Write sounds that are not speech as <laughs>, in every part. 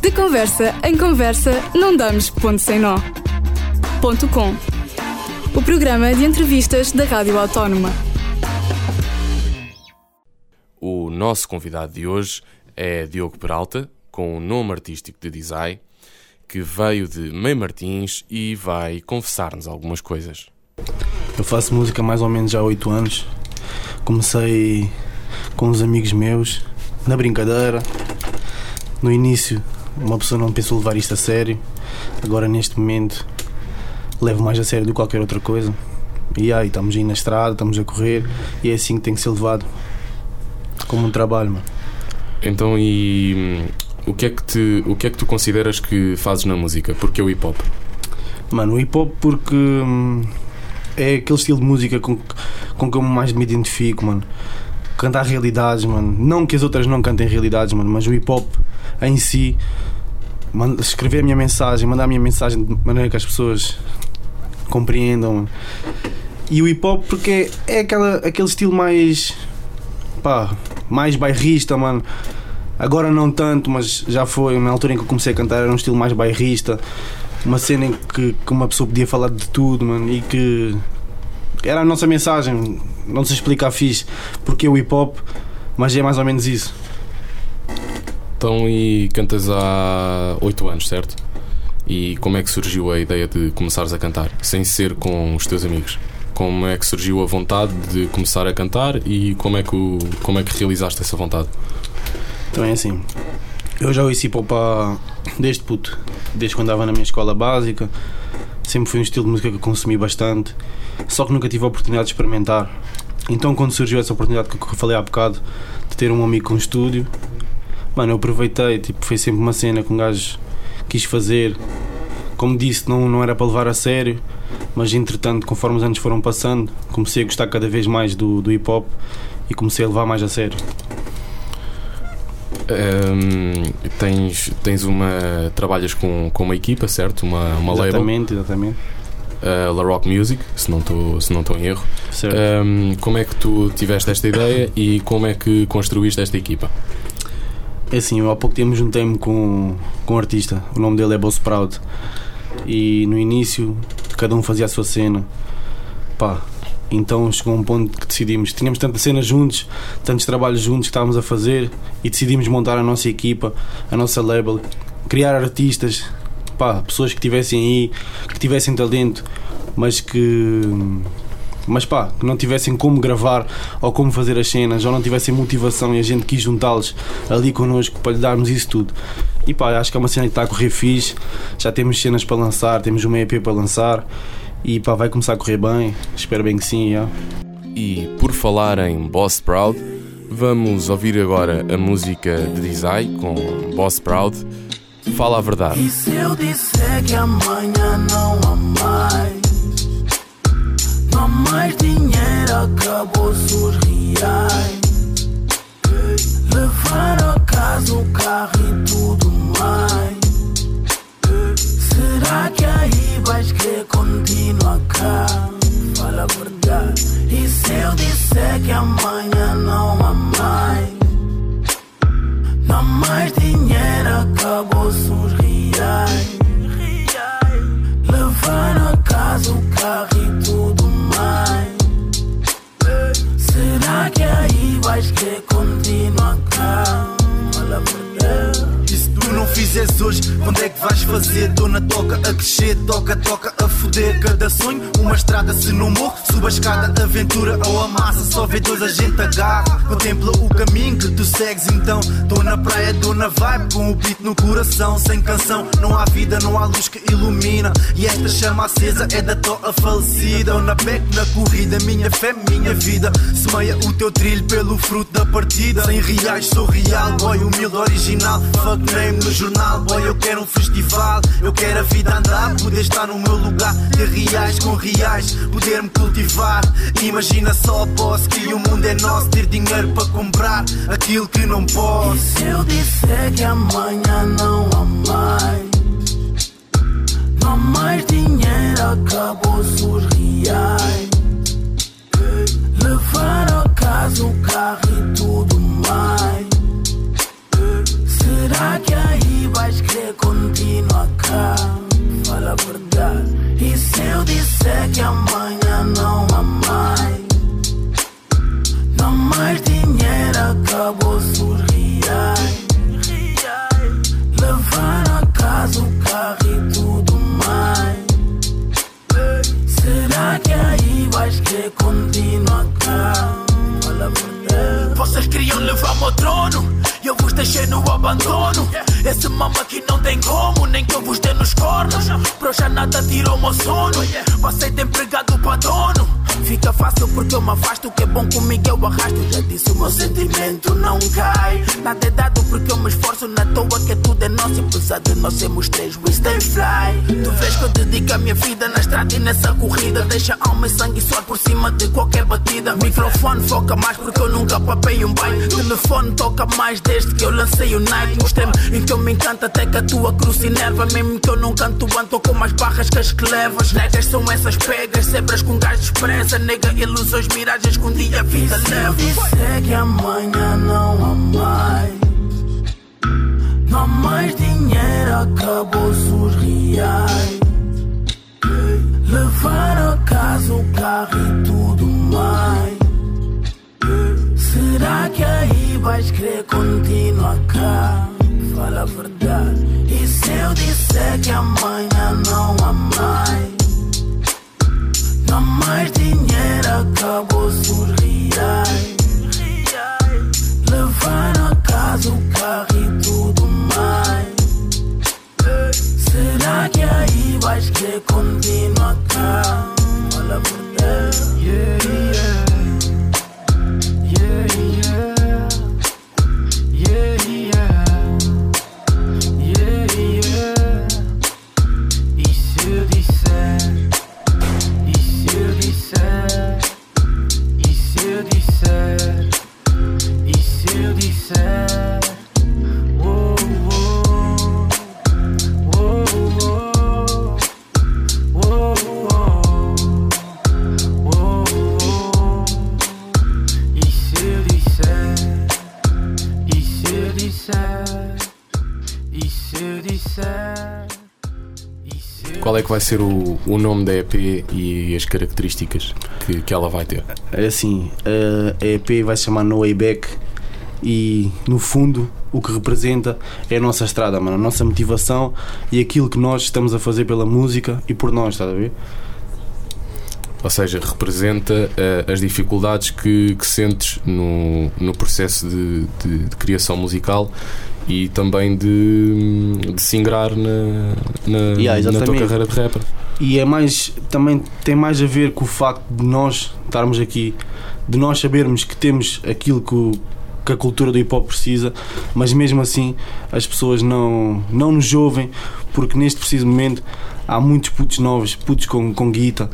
De conversa em conversa, não damos ponto sem nó. Ponto com. O programa de entrevistas da Rádio Autónoma. O nosso convidado de hoje é Diogo Peralta, com o nome artístico de Design, que veio de Meio Martins e vai confessar-nos algumas coisas. Eu faço música há mais ou menos já há 8 anos. Comecei com uns amigos meus, na brincadeira. No início, uma pessoa não pensou levar isto a sério. Agora, neste momento, levo mais a sério do que qualquer outra coisa. E aí, estamos aí na estrada, estamos a correr e é assim que tem que ser levado. Como um trabalho, mano. Então, e hum, o que, é que te, o que é que tu consideras que fazes na música? Porque o hip hop? Mano, o hip hop porque hum, é aquele estilo de música com, com que eu mais me identifico, mano. Cantar realidades, mano. Não que as outras não cantem realidades, mano, mas o hip hop em si, escrever a minha mensagem, mandar a minha mensagem de maneira que as pessoas compreendam. E o hip hop porque é, aquela, aquele estilo mais. pá, mais bairrista, mano. Agora não tanto, mas já foi. Na altura em que eu comecei a cantar era um estilo mais bairrista. Uma cena em que, que uma pessoa podia falar de tudo, mano, e que era a nossa mensagem. Não se explica a fixe porque o hip hop, mas é mais ou menos isso. Então, e cantas há 8 anos, certo? E como é que surgiu a ideia de começares a cantar, sem ser com os teus amigos? Como é que surgiu a vontade de começar a cantar e como é que, o, como é que realizaste essa vontade? Então é assim. Eu já hop há- desde puto, desde quando andava na minha escola básica. Sempre foi um estilo de música que eu consumi bastante, só que nunca tive a oportunidade de experimentar. Então, quando surgiu essa oportunidade que eu falei há bocado, de ter um amigo com estúdio, mano, eu aproveitei. Tipo, foi sempre uma cena que um gajo quis fazer. Como disse, não, não era para levar a sério, mas entretanto, conforme os anos foram passando, comecei a gostar cada vez mais do, do hip hop e comecei a levar mais a sério. Hum, tens, tens uma. Trabalhas com, com uma equipa, certo? Uma, uma label, exatamente, exatamente. a La Rock Music, se não estou em erro. Certo. Hum, como é que tu tiveste esta ideia e como é que construíste esta equipa? É assim, eu há pouco tempo juntei-me com, com um artista, o nome dele é Boss Proud. E no início cada um fazia a sua cena. Pá, então chegou um ponto que decidimos, tínhamos tantas cenas juntos, tantos trabalhos juntos que estávamos a fazer e decidimos montar a nossa equipa, a nossa label, criar artistas, pá, pessoas que tivessem aí, que tivessem talento, mas que mas pá, que não tivessem como gravar ou como fazer as cenas, ou não tivessem motivação e a gente quis juntá-los ali connosco para lhe darmos isso tudo. E pá, acho que é uma cena que está a correr fixe, já temos cenas para lançar, temos uma EP para lançar e pá, vai começar a correr bem, espero bem que sim. já. E por falar em Boss Proud, vamos ouvir agora a música de Design com Boss Proud. Fala a verdade. E se eu disser que amanhã não há mais? Mais dinheiro, acabou-se os reais. Levar a casa o carro e tudo mais. Será que aí vais querer continuar cá? Fala a verdade. E se eu disser que amanhã não há mais? Não há mais dinheiro, acabou-se os reais. Levar a casa fizeres hoje, quando é que vais fazer? Dona toca a crescer, toca, toca a foder. Cada sonho, uma estrada, se não morro, suba a escada, aventura ou a massa, só vê dois a gente agarra. Contempla o caminho que tu segues, então. Tô na praia, tô na vibe, com o beat no coração. Sem canção, não há vida, não há luz que ilumina. E esta chama acesa é da toa falecida. Ou na beck, na corrida, minha fé, minha vida. Semeia o teu trilho pelo fruto da partida. Sem reais, sou real, boy, humilde, original. Fuck name no jornal, boy, eu quero um festival. Eu quero a vida andar, poder estar no meu lugar. Ter reais com reais, poder me cultivar. Imagina só, posso que o mundo é nosso. Ter dinheiro para comprar aquilo que não E posso. se eu disser que amanhã não há mais? Não há mais dinheiro, acabou-se os reais. Levar Será que aí vais querer continuar cá? Fala a verdade. E se eu disser que amanhã não há mais? Não mais dinheiro, acabou-se o Levar a casa o carro e tudo mais. Será que aí vais querer continuar cá? Fala a verdade. Vocês queriam levar-me ao trono? Eu vos deixei no abandono disse mama que não tem como, nem que eu vos dê nos cornos. Pro já nada tirou meu sono. Passei de empregado para dono. Fica fácil porque eu me afasto. O que é bom comigo eu arrasto. Já disse o meu sentimento não cai. Nada é dado porque eu me esforço. Na toa que tudo é nosso. E apesar de nós sermos três, we stay fly. Tu vês que eu dedico a minha vida na estrada e nessa corrida. Deixa alma e sangue suar por cima de qualquer batida. Microfone foca mais porque eu nunca papei um bem. Telefone toca mais desde que eu lancei o night. Mostrei-me que eu me encanta até que a tua cruz enerva. Mesmo que eu não canto, ando com mais barras que as que levas. Negas são essas pegas, zebras com gás expressa nega, ilusões, miragens que um dia a vida leva. Disser que amanhã não há mais. Não há mais dinheiro, acabou-se os reais. Levar a casa o carro e tudo mais. Será que aí vais querer continuar cá? Fala a verdade. E se eu disser que amanhã não há mais? Não mais dinheiro, acabou-se reais. Levar a casa o carro e tudo mais. Será que aí vais querer continuar cá? Fala a verdade. Yeah. Yeah, ser o, o nome da EP e as características que, que ela vai ter? É assim, a EP vai se chamar No Way Back e no fundo o que representa é a nossa estrada, mano, a nossa motivação e aquilo que nós estamos a fazer pela música e por nós, estás a ver? Ou seja, representa eh, as dificuldades que, que sentes no, no processo de, de- de criação musical e também de, de se ingrar na, na, Yeah, na tua carreira de rapper. E é mais, também tem mais a ver com o facto de nós estarmos aqui, de nós sabermos que temos aquilo que, o- que a cultura do hip hop precisa, mas mesmo assim as pessoas não, não nos ouvem, porque neste preciso momento há muitos putos novos, putos com, com guita,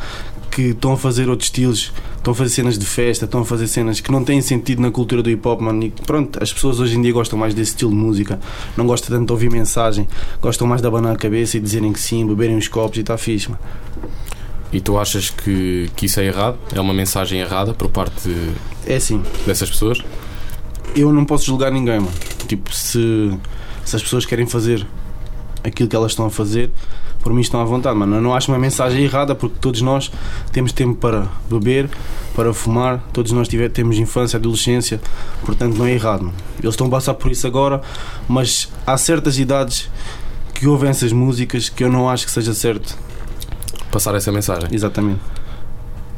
que estão a fazer outros estilos, estão a fazer cenas de festa, estão a fazer cenas que não têm sentido na cultura do hip hop, mano. E pronto, as pessoas hoje em dia gostam mais desse estilo de música, não gostam tanto de ouvir mensagem, gostam mais de abanar a cabeça e dizerem que sim, beberem os copos e está fixe, mano. E tu achas que, que isso é errado? É uma mensagem errada por parte É assim, dessas pessoas? eu não posso julgar ninguém, mano. Tipo, se, se as pessoas querem fazer aquilo que elas estão a fazer, por mim estão à vontade, mano. Eu não acho uma mensagem errada porque todos nós temos tempo para beber, para fumar, todos nós tiver, temos infância, adolescência, portanto não é errado, mano. Eles estão a passar por isso agora, mas há certas idades que ouvem essas músicas que eu não acho que seja certo. Passar essa mensagem. Exatamente.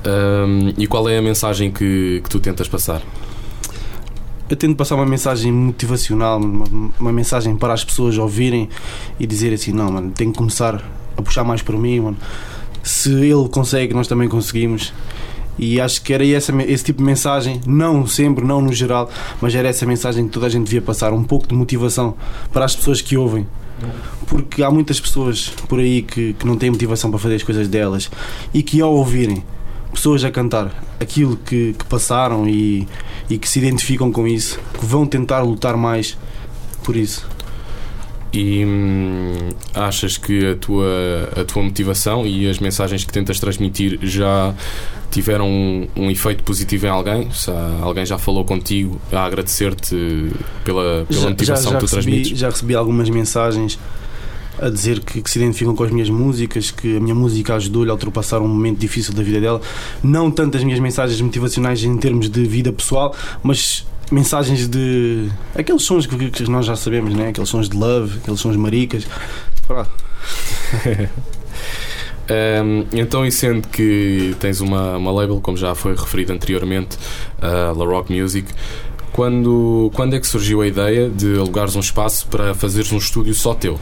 Ahm, e qual é a mensagem que, que tu tentas passar? Eu tento passar uma mensagem motivacional, uma, uma mensagem para as pessoas ouvirem e dizer assim: não, mano, tenho que começar a puxar mais por mim, mano. Se ele consegue, nós também conseguimos. E acho que era essa, esse tipo de mensagem, não sempre, não no geral, mas era essa mensagem que toda a gente devia passar, um pouco de motivação para as pessoas que ouvem. Porque há muitas pessoas por aí que, que não têm motivação para fazer as coisas delas e que ao ouvirem pessoas a cantar aquilo que, que passaram e, e que se identificam com isso, que vão tentar lutar mais por isso. E hum, achas que a tua, a tua motivação e as mensagens que tentas transmitir já tiveram um, um efeito positivo em alguém? Se há- alguém já falou contigo a agradecer-te pela, pela motivação que tu recebi, transmites? já recebi algumas mensagens a dizer que, que se identificam com as minhas músicas, que a minha música ajudou-lhe a ultrapassar um momento difícil da vida dela. Não tanto as minhas mensagens motivacionais em termos de vida pessoal, mas mensagens de. aqueles sons que, que nós já sabemos, né? aqueles sons de love, aqueles sons maricas. Um, <laughs> então, e sendo que tens uma, uma label, como já foi referido anteriormente, a La Rock Music, Quando, quando é que surgiu a ideia de alugares um espaço para fazeres um estúdio só teu?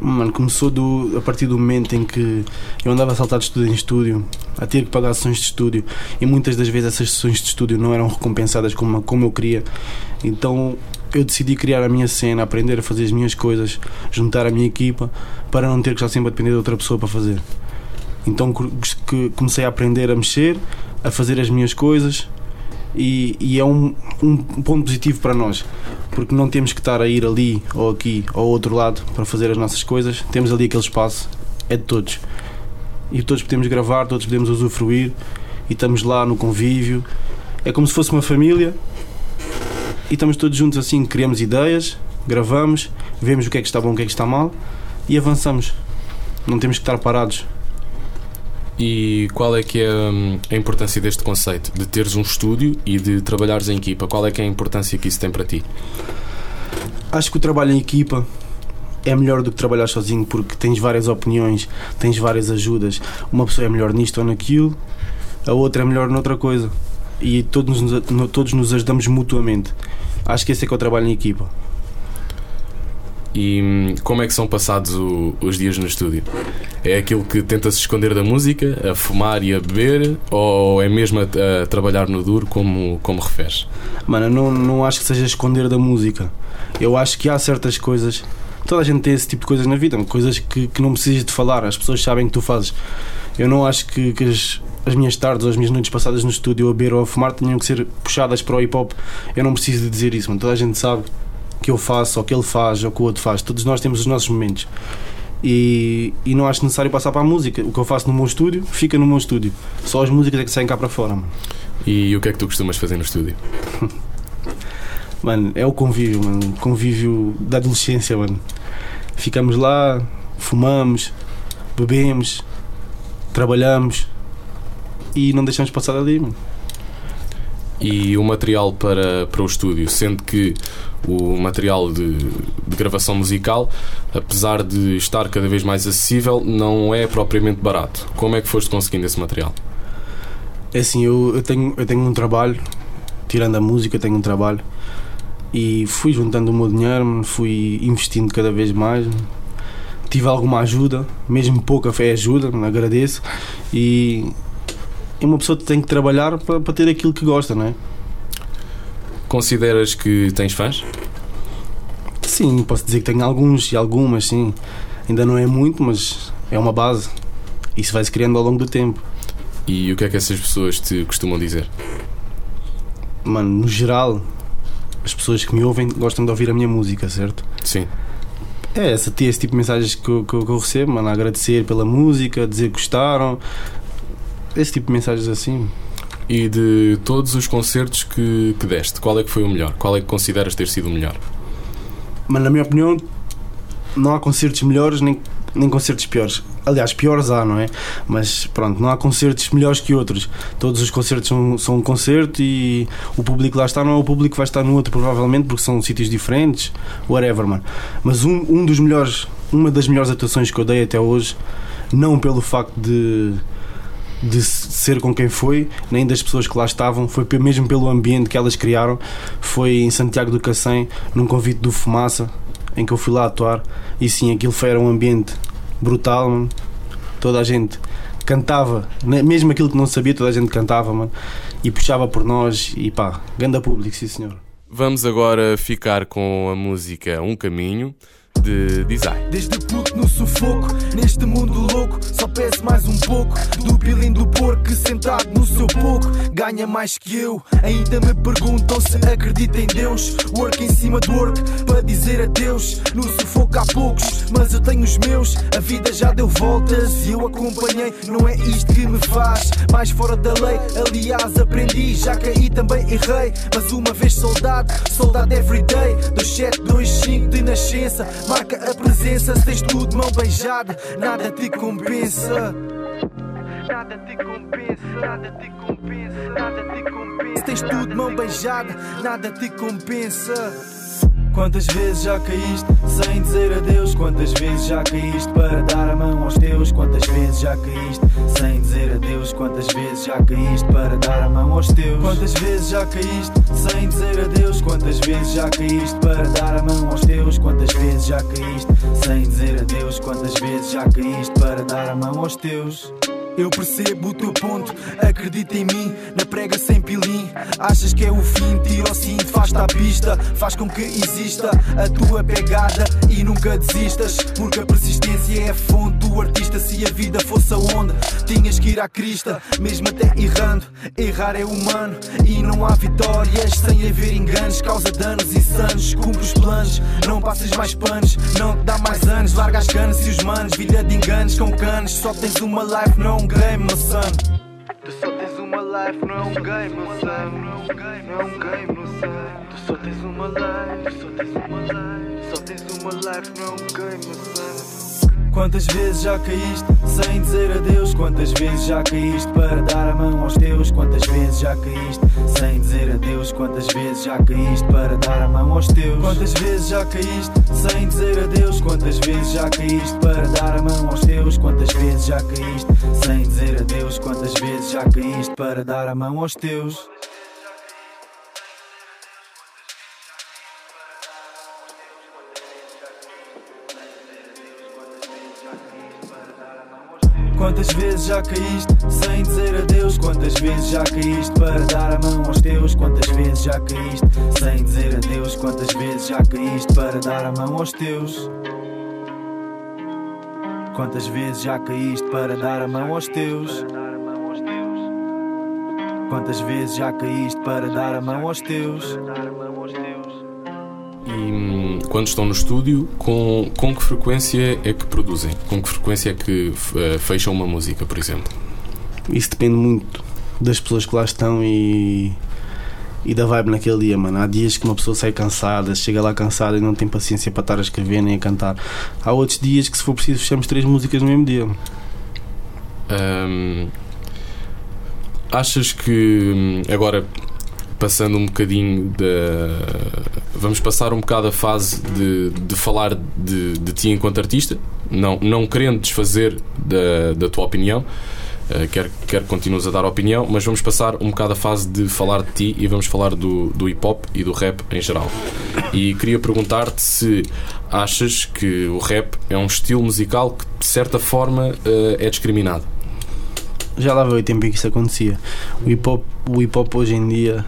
Mano, começou do, a partir do momento em que eu andava a saltar de estúdio em estúdio, a ter que pagar sessões de estúdio e muitas das vezes essas sessões de estúdio não eram recompensadas como, como eu queria. Então eu decidi criar a minha cena, aprender a fazer as minhas coisas, juntar a minha equipa para não ter que estar sempre a depender de outra pessoa para fazer. Então comecei a aprender a mexer, a fazer as minhas coisas e, e é um, um ponto positivo para nós porque não temos que estar a ir ali ou aqui ou outro lado para fazer as nossas coisas. Temos ali aquele espaço, é de todos. E todos podemos gravar, todos podemos usufruir e estamos lá no convívio. É como se fosse uma família e estamos todos juntos assim, criamos ideias, gravamos, vemos o que é que está bom, o que é que está mal e avançamos. Não temos que estar parados. E qual é que é hum, a importância deste conceito de teres um estúdio e de trabalhares em equipa? Qual é que é a importância que isso tem para ti? Acho que o trabalho em equipa é melhor do que trabalhar sozinho porque tens várias opiniões, tens várias ajudas. Uma pessoa é melhor nisto ou naquilo, a outra é melhor noutra coisa. E todos nos, no- todos nos ajudamos mutuamente. Acho que esse é que é o trabalho em equipa. E hum, como é que são passados o- os dias no estúdio? É aquilo que tenta-se esconder da música, a fumar e a beber, ou é mesmo a, a trabalhar no duro, como, como referes? Mano, não, não acho que seja esconder da música. Eu acho que há certas coisas. Toda a gente tem esse tipo de coisas na vida, coisas que, que não precisas de falar, as pessoas sabem que tu fazes. Eu não acho que, que as, as minhas tardes ou as minhas noites passadas no estúdio a beber ou a fumar tenham que ser puxadas para o hip hop. Eu não preciso de dizer isso, mano. Toda a gente sabe que eu faço, ou que ele faz, ou que o outro faz. Todos nós temos os nossos momentos. E, e não acho necessário passar para a música. O que eu faço no meu estúdio, fica no meu estúdio. Só as músicas é que saem cá para fora, mano. E o que é que tu costumas fazer no estúdio? <laughs> Mano, é o convívio, mano. Convívio da adolescência, mano. Ficamos lá, fumamos, bebemos, trabalhamos e não deixamos passar ali, mano. E o material para, para o estúdio, sendo que o material de, de gravação musical, apesar de estar cada vez mais acessível, não é propriamente barato. Como é que foste conseguindo esse material? É assim, eu, eu, tenho, eu tenho um trabalho, tirando a música, tenho um trabalho e fui juntando o meu dinheiro, fui investindo cada vez mais. Tive alguma ajuda, mesmo pouca fé ajuda, agradeço. E é uma pessoa que tem que trabalhar para, para ter aquilo que gosta, não é? Consideras que tens fãs? Sim, posso dizer que tenho alguns e algumas, sim. Ainda não é muito, mas é uma base. Isso vai se criando ao longo do tempo. E o que é que essas pessoas te costumam dizer? Mano, no geral, as pessoas que me ouvem gostam de ouvir a minha música, certo? Sim. É, essa, esse tipo de mensagens que eu, que eu- que eu recebo, mano, a agradecer pela música, dizer que gostaram. Esse tipo de mensagens assim. E de todos os concertos que, que deste, qual é que foi o melhor? Qual é que consideras ter sido o melhor? Mas na minha opinião, não há concertos melhores nem, nem concertos piores. Aliás, piores há, não é? Mas pronto, não há concertos melhores que outros. Todos os concertos são, são um concerto e o público lá está, não é o público que vai estar no outro, provavelmente, porque são sítios diferentes, whatever, mano. Mas um, um dos melhores, uma das melhores atuações que eu dei até hoje, não pelo facto de de ser com quem foi, nem das pessoas que lá estavam, foi mesmo pelo ambiente que elas criaram. Foi em Santiago do Cacém, num convite do Fumaça, em que eu fui lá atuar. E sim, aquilo foi, era um ambiente brutal, mano. Toda a gente cantava, mesmo aquilo que não sabia, toda a gente cantava, mano. E puxava por nós, e pá, ganda público, sim senhor. Vamos agora ficar com a música Um Caminho de Design. Desde puto no sufoco, neste mundo louco, só peço mais um pouco pilim do porco sentado no seu pouco ganha mais que eu. Ainda me perguntam se acredito em Deus. Work em cima do work para dizer adeus. No sufoco há poucos, mas eu tenho os meus. A vida já deu voltas e eu acompanhei. Não é isto que me faz mais fora da lei. Aliás, aprendi, já caí também errei. Mas uma vez soldado, soldado everyday. 2725 de nascença, marca a presença. Se tens tudo, mão beijada, nada te compensa. Nada te compensa, nada te compensa, nada te compensa. Se tens tudo, mão beijada, nada te compensa. Quantas vezes já caíste sem dizer adeus? Quantas vezes já caíste para dar a mão aos teus? Quantas vezes já caíste sem dizer adeus? Quantas vezes já caíste para dar a mão aos teus? Quantas vezes já caíste sem dizer adeus? Quantas vezes já caíste para dar a mão aos teus? Quantas vezes já caíste sem dizer adeus? Quantas vezes já caíste para dar a mão aos teus? Eu percebo o teu ponto, acredita em mim, na prega sem pilim. Achas que é o fim, tira o cinto, faz-te à pista, faz com que exista a tua pegada e nunca desistas. Porque a persistência é a fonte artista. Se a vida fosse a onda, tinhas que ir à crista, mesmo até errando. Errar é humano e não há vitórias sem haver enganos, causa danos insanos. Cumpre os planos, não passas mais panos, não te dá mais anos. Larga as canas e os manos, vida de enganos com canos. Só tens uma life, não um game, meu son. Tu só tens uma life, não um game, meu son. Não um game. Tu só tens uma life, só tens uma life. Só tens uma life, não é um game, meu son. Quantas vezes já caíste sem dizer adeus? Quantas vezes já caíste para dar a mão aos teus? Quantas vezes já caíste sem dizer adeus? Quantas vezes já caíste para dar a mão aos teus? Quantas vezes já caíste sem dizer adeus? Quantas vezes já caíste para dar a mão aos teus? Quantas vezes já caíste sem dizer adeus? Quantas vezes já caíste para dar a mão aos teus? Quantas vezes já caíste sem dizer adeus? Quantas vezes já caíste para dar a mão aos teus? Quantas vezes já caíste sem dizer adeus? Quantas vezes já caíste para dar a mão aos teus? Quantas vezes já caíste para dar a mão aos teus? Quantas vezes já caíste para dar a mão aos teus? E hum, quando estão no estúdio, com, com que frequência é que produzem? Com que frequência é que uh, fecham uma música, por exemplo? Isso depende muito das pessoas que lá estão e, e da vibe naquele dia, mano. Há dias que uma pessoa sai cansada, chega lá cansada e não tem paciência para estar a escrever nem a cantar. Há outros dias que, se for preciso, fechamos três músicas no mesmo dia. Um, achas que hum, agora passando um bocadinho da. Vamos passar um bocado a fase de, de falar de, de ti enquanto artista, não, não querendo desfazer da, da tua opinião, uh, quero, quero que continues a dar opinião, mas vamos passar um bocado a fase de falar de ti e vamos falar do, do hip hop e do rap em geral. E queria perguntar-te se achas que o rap é um estilo musical que, de certa forma, uh, é discriminado. Já lá veio o tempo em que isso acontecia. O hip hop, o hip -hop hoje em dia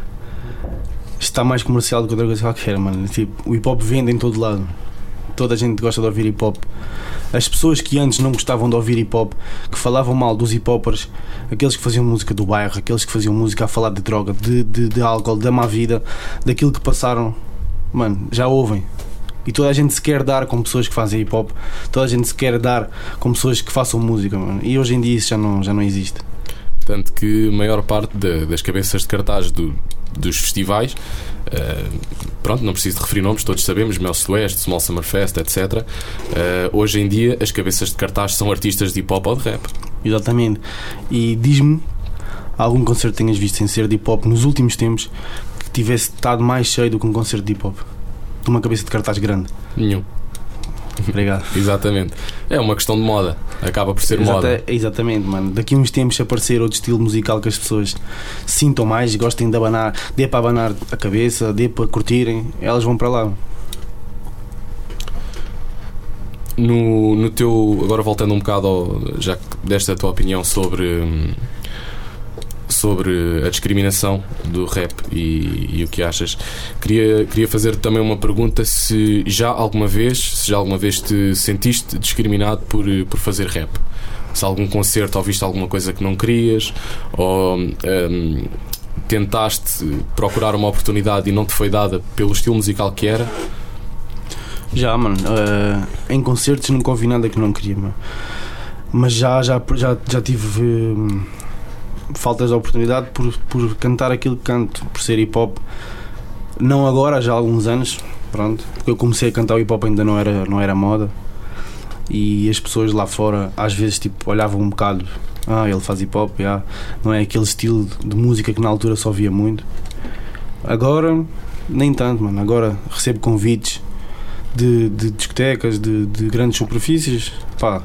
está mais comercial do que outra coisa qualquer, mano. Tipo, o hip hop vende em todo lado. Toda a gente gosta de ouvir hip hop. As pessoas que antes não gostavam de ouvir hip hop, que falavam mal dos hip hoppers, aqueles que faziam música do bairro, aqueles que faziam música a falar de droga, de, de, de álcool, da má vida, daquilo que passaram, mano, já ouvem. E toda a gente se quer dar com pessoas que fazem hip hop, toda a gente se quer dar com pessoas que façam música, mano. E hoje em dia isso já não, já não existe. Tanto que a maior parte de, das cabeças de cartaz do, dos festivais, uh, pronto, não preciso de referir nomes, todos sabemos, Mel Sueste, Small Summer Fest, etc. Uh, hoje em dia, as cabeças de cartaz são artistas de hip hop ou de rap. Exatamente. E diz-me algum concerto que tenhas visto sem ser de hip hop nos últimos tempos que tivesse estado mais cheio do que um concerto de hip hop? De uma cabeça de cartaz grande? Nenhum. Obrigado. Exatamente. É uma questão de moda. Acaba por ser Exata, moda. Exatamente, mano. Daqui a uns tempos se aparecer outro estilo musical que as pessoas sintam mais, gostem de abanar, dê para abanar a cabeça, dê para curtirem, elas vão para lá. No, no teu. Agora voltando um bocado, ao, já que deste a tua opinião sobre. hum, Sobre a discriminação do rap e, e o que achas, queria, queria fazer também uma pergunta: se já alguma vez, se já alguma vez te sentiste discriminado por, por fazer rap? Se algum concerto ouviste alguma coisa que não querias, ou hum, tentaste procurar uma oportunidade e não te foi dada pelo estilo musical que era? Já, mano. eh, em concertos nunca ouvi nada que não queria, mano. Mas já, já, já, já tive hum, faltas de oportunidade por, por cantar aquilo que canto, por ser hip hop. Não agora, já há alguns anos, pronto. Porque eu comecei a cantar o hip hop ainda não era, não era moda. E as pessoas lá fora às vezes tipo, olhavam um bocado. Ah, ele faz hip hop, já. não é aquele estilo de música que na altura só via muito. Agora nem tanto, mano. Agora recebo convites de, de discotecas, de, de grandes superfícies, pá,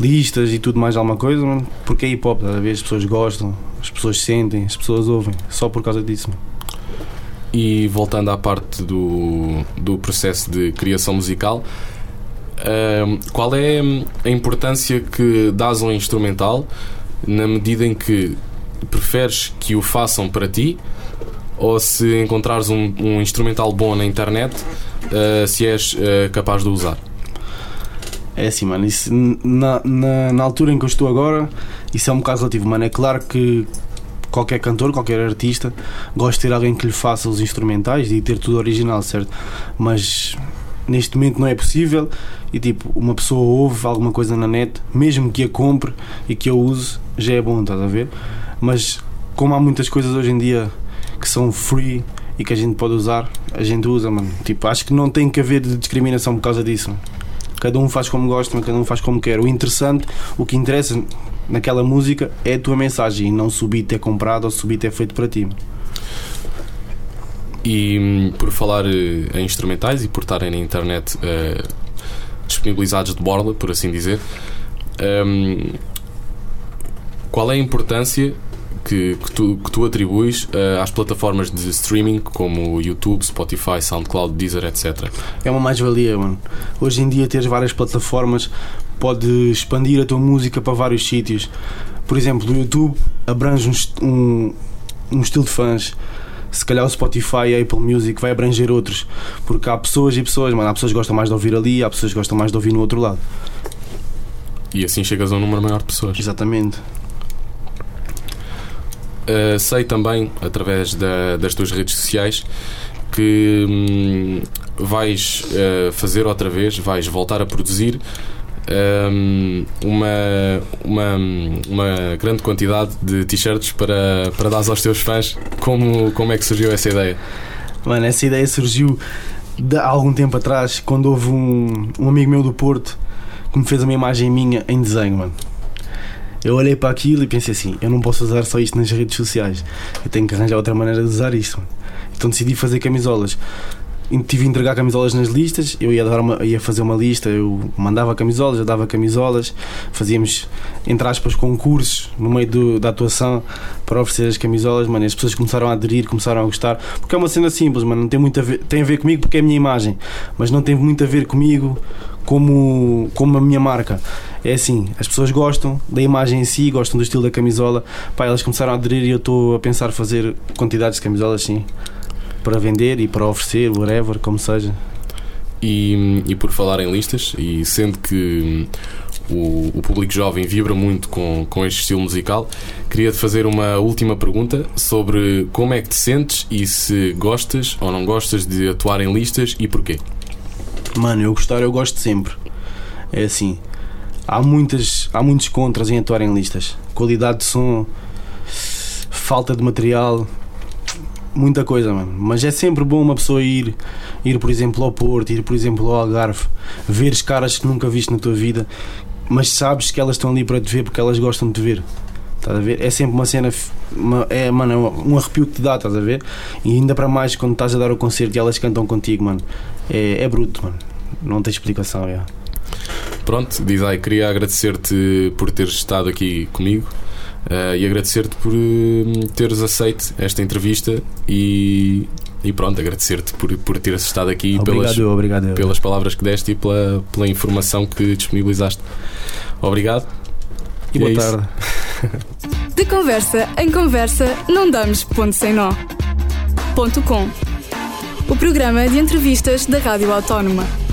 listas e tudo mais alguma coisa, mano, porque é hip hop, às vezes as pessoas gostam, as pessoas sentem, as pessoas ouvem, só por causa disso, mano. E voltando à parte do, do processo de criação musical, ahm, qual é a importância que dás ao instrumental na medida em que preferes que o façam para ti ou se encontrares um, um instrumental bom na internet, ah, se és ah, capaz de usar? É assim, mano, isso, na, na, na altura em que eu estou agora, isso é um bocado relativo, mano. É claro que qualquer cantor, qualquer artista, gosta de ter alguém que lhe faça os instrumentais e ter tudo original, certo? Mas neste momento não é possível e tipo, uma pessoa ouve alguma coisa na net, mesmo que a compre e que a use, já é bom, estás a ver? Mas como há muitas coisas hoje em dia que são free e que a gente pode usar, a gente usa, mano. Tipo, acho que não tem que haver discriminação por causa disso. Cada um faz como gosta, cada um faz como quer. O interessante, o que interessa naquela música é a tua mensagem e não o beat é comprado ou se o é feito para ti. E hum, por falar eh, em instrumentais e por estarem na internet eh, disponibilizados de borla, por assim dizer, hum, qual é a importância que, que tu, que tu atribuis eh, às plataformas de streaming como YouTube, Spotify, SoundCloud, Deezer, etc. É uma mais-valia, mano. Hoje em dia, teres várias plataformas pode expandir a tua música para vários sítios. Por exemplo, o YouTube abrange um, um, um estilo de fãs. Se calhar o Spotify e a Apple Music vai abranger outros. Porque há pessoas e pessoas, mano. Há pessoas que gostam mais de ouvir ali, há pessoas que gostam mais de ouvir no outro lado. E assim chegas a um número maior de pessoas. Exatamente. Uh, sei também, através da- das tuas redes sociais, que hum, vais uh, fazer outra vez, vais voltar a produzir hum, uma, uma, uma grande quantidade de t-shirts para, para dar aos teus fãs. Como, como é que surgiu essa ideia? Mano, essa ideia surgiu de há algum tempo atrás, quando houve um, um amigo meu do Porto que me fez uma imagem minha em desenho, mano. Eu olhei para aquilo e pensei assim: eu não posso usar só isto nas redes sociais, eu tenho que arranjar outra maneira de usar isto. Então decidi fazer camisolas. Tive a entregar camisolas nas listas, eu ia, dar uma, ia fazer uma lista, eu mandava camisolas, eu dava camisolas, fazíamos, entre aspas, concursos no meio do- da atuação para oferecer as camisolas, mano, as pessoas começaram a aderir, começaram a gostar, porque é uma cena simples, mano, não tem muito a ver, tem a ver comigo porque é a minha imagem, mas não tem muito a ver comigo como, como a minha marca. É assim, as pessoas gostam da imagem em si, gostam do estilo da camisola, pá, elas começaram a aderir e eu estou a pensar fazer quantidades de camisolas, sim, para vender e para oferecer, whatever, como seja. E, e por falar em listas, e sendo que hum, o, o público jovem vibra muito com, com este estilo musical, queria-te fazer uma última pergunta sobre como é que te sentes e se gostas ou não gostas de atuar em listas e porquê. Mano, eu gostar, eu gosto sempre. É assim, há, muitas, há muitos contras em atuar em listas. Qualidade de som, falta de material, muita coisa, mano. Mas é sempre bom uma pessoa ir, ir por exemplo, ao Porto, ir, por exemplo, ao Algarve, ver caras que nunca viste na tua vida, mas sabes que elas estão ali para te ver porque elas gostam de te ver. Estás a ver? É sempre uma cena, uma- é, mano, é um arrepio que te dá, estás a ver? E ainda para mais quando estás a dar o concerto e elas cantam contigo, mano. É, é bruto, mano. Não tem explicação, já. Pronto, Dizai, queria agradecer-te por teres estado aqui comigo eh, e agradecer-te por hum, teres aceito esta entrevista e, e pronto, agradecer-te por, por teres estado aqui e pelas, Obrigado, obrigado. pelas palavras que deste e pela, pela informação que disponibilizaste. Obrigado. E é boa isso. tarde. <laughs> De conversa em conversa, não damos ponto sem nó. Ponto com. O programa de entrevistas da Rádio Autónoma.